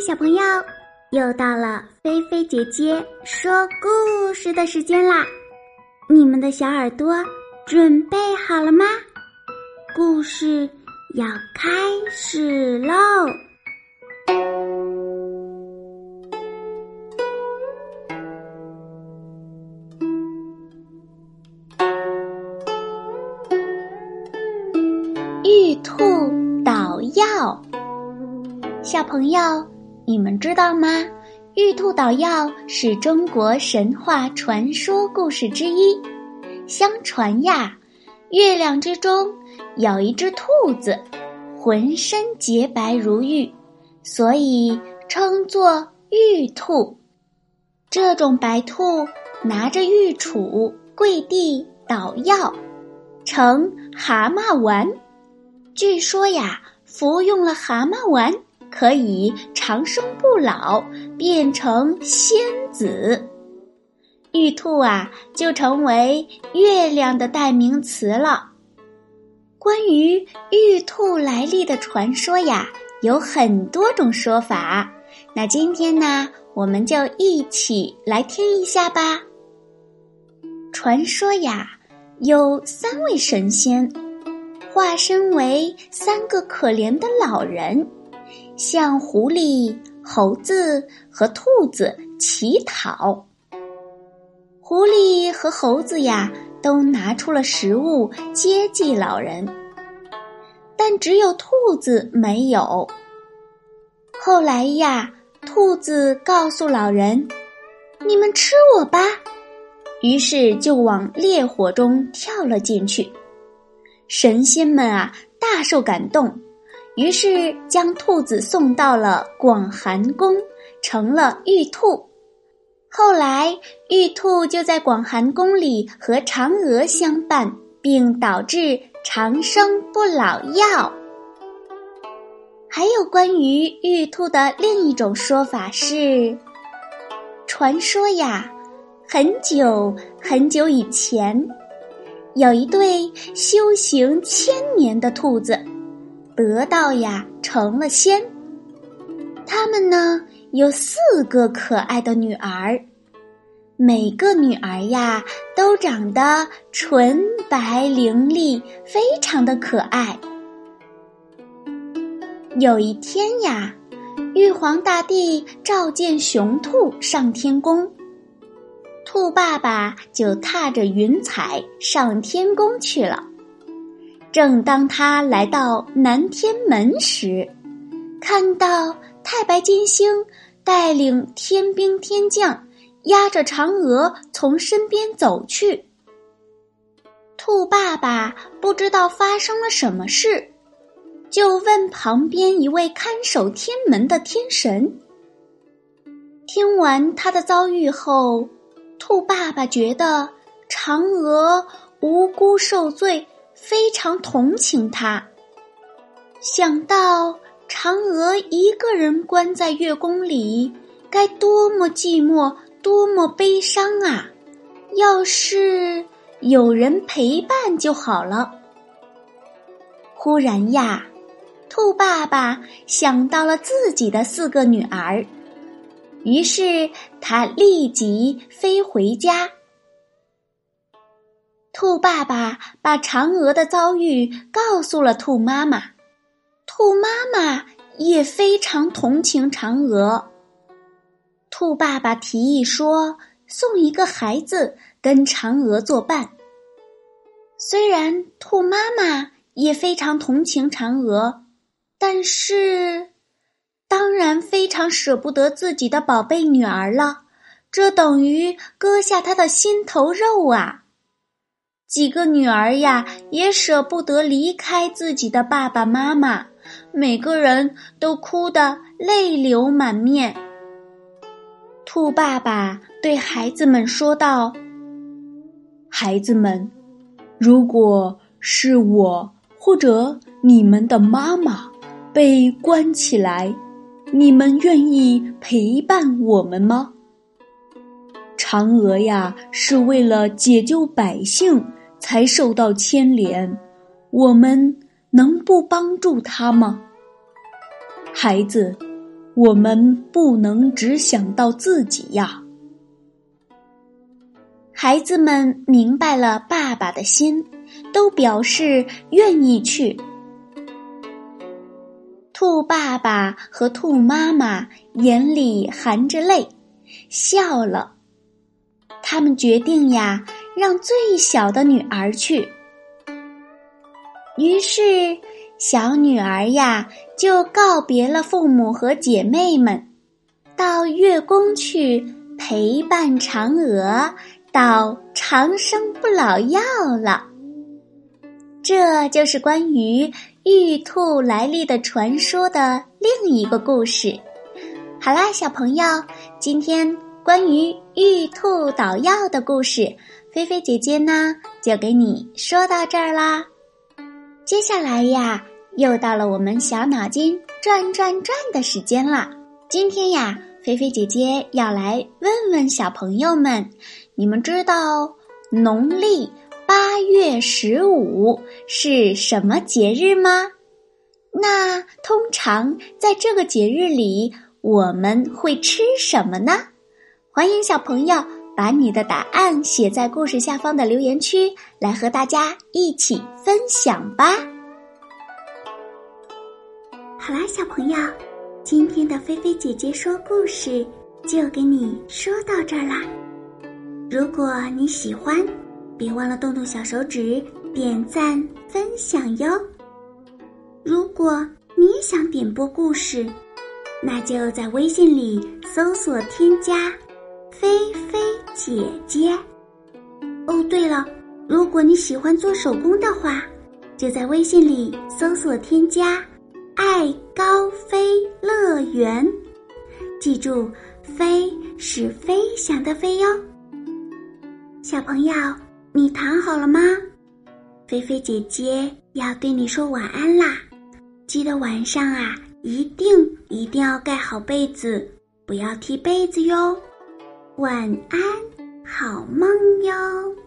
小朋友，又到了菲菲姐姐说故事的时间啦！你们的小耳朵准备好了吗？故事要开始喽！玉兔捣药，小朋友。你们知道吗？玉兔捣药是中国神话传说故事之一。相传呀，月亮之中有一只兔子，浑身洁白如玉，所以称作玉兔。这种白兔拿着玉杵跪地捣药，成蛤蟆丸。据说呀，服用了蛤蟆丸。可以长生不老，变成仙子，玉兔啊，就成为月亮的代名词了。关于玉兔来历的传说呀，有很多种说法。那今天呢，我们就一起来听一下吧。传说呀，有三位神仙，化身为三个可怜的老人。向狐狸、猴子和兔子乞讨。狐狸和猴子呀，都拿出了食物接济老人，但只有兔子没有。后来呀，兔子告诉老人：“你们吃我吧。”于是就往烈火中跳了进去。神仙们啊，大受感动。于是将兔子送到了广寒宫，成了玉兔。后来，玉兔就在广寒宫里和嫦娥相伴，并导致长生不老药。还有关于玉兔的另一种说法是：传说呀，很久很久以前，有一对修行千年的兔子。得道呀，成了仙。他们呢有四个可爱的女儿，每个女儿呀都长得纯白伶俐，非常的可爱。有一天呀，玉皇大帝召见雄兔上天宫，兔爸爸就踏着云彩上天宫去了。正当他来到南天门时，看到太白金星带领天兵天将，压着嫦娥从身边走去。兔爸爸不知道发生了什么事，就问旁边一位看守天门的天神。听完他的遭遇后，兔爸爸觉得嫦娥无辜受罪。非常同情他，想到嫦娥一个人关在月宫里，该多么寂寞，多么悲伤啊！要是有人陪伴就好了。忽然呀，兔爸爸想到了自己的四个女儿，于是他立即飞回家。兔爸爸把嫦娥的遭遇告诉了兔妈妈，兔妈妈也非常同情嫦娥。兔爸爸提议说，送一个孩子跟嫦娥作伴。虽然兔妈妈也非常同情嫦娥，但是当然非常舍不得自己的宝贝女儿了，这等于割下她的心头肉啊！几个女儿呀，也舍不得离开自己的爸爸妈妈，每个人都哭得泪流满面。兔爸爸对孩子们说道：“孩子们，如果是我或者你们的妈妈被关起来，你们愿意陪伴我们吗？嫦娥呀，是为了解救百姓。”才受到牵连，我们能不帮助他吗？孩子，我们不能只想到自己呀。孩子们明白了爸爸的心，都表示愿意去。兔爸爸和兔妈妈眼里含着泪，笑了。他们决定呀，让最小的女儿去。于是，小女儿呀就告别了父母和姐妹们，到月宫去陪伴嫦娥。到长生不老药了，这就是关于玉兔来历的传说的另一个故事。好啦，小朋友，今天关于玉兔捣药的故事，菲菲姐姐呢就给你说到这儿啦。接下来呀，又到了我们小脑筋转转转的时间了。今天呀，菲菲姐姐要来问问小朋友们。你们知道农历八月十五是什么节日吗？那通常在这个节日里，我们会吃什么呢？欢迎小朋友把你的答案写在故事下方的留言区，来和大家一起分享吧。好啦，小朋友，今天的菲菲姐姐说故事就给你说到这儿啦。如果你喜欢，别忘了动动小手指点赞分享哟。如果你也想点播故事，那就在微信里搜索添加“菲菲姐姐”。哦，对了，如果你喜欢做手工的话，就在微信里搜索添加“爱高飞乐园”。记住，“飞”是飞翔的“飞”哟。小朋友，你躺好了吗？菲菲姐姐要对你说晚安啦！记得晚上啊，一定一定要盖好被子，不要踢被子哟。晚安，好梦哟。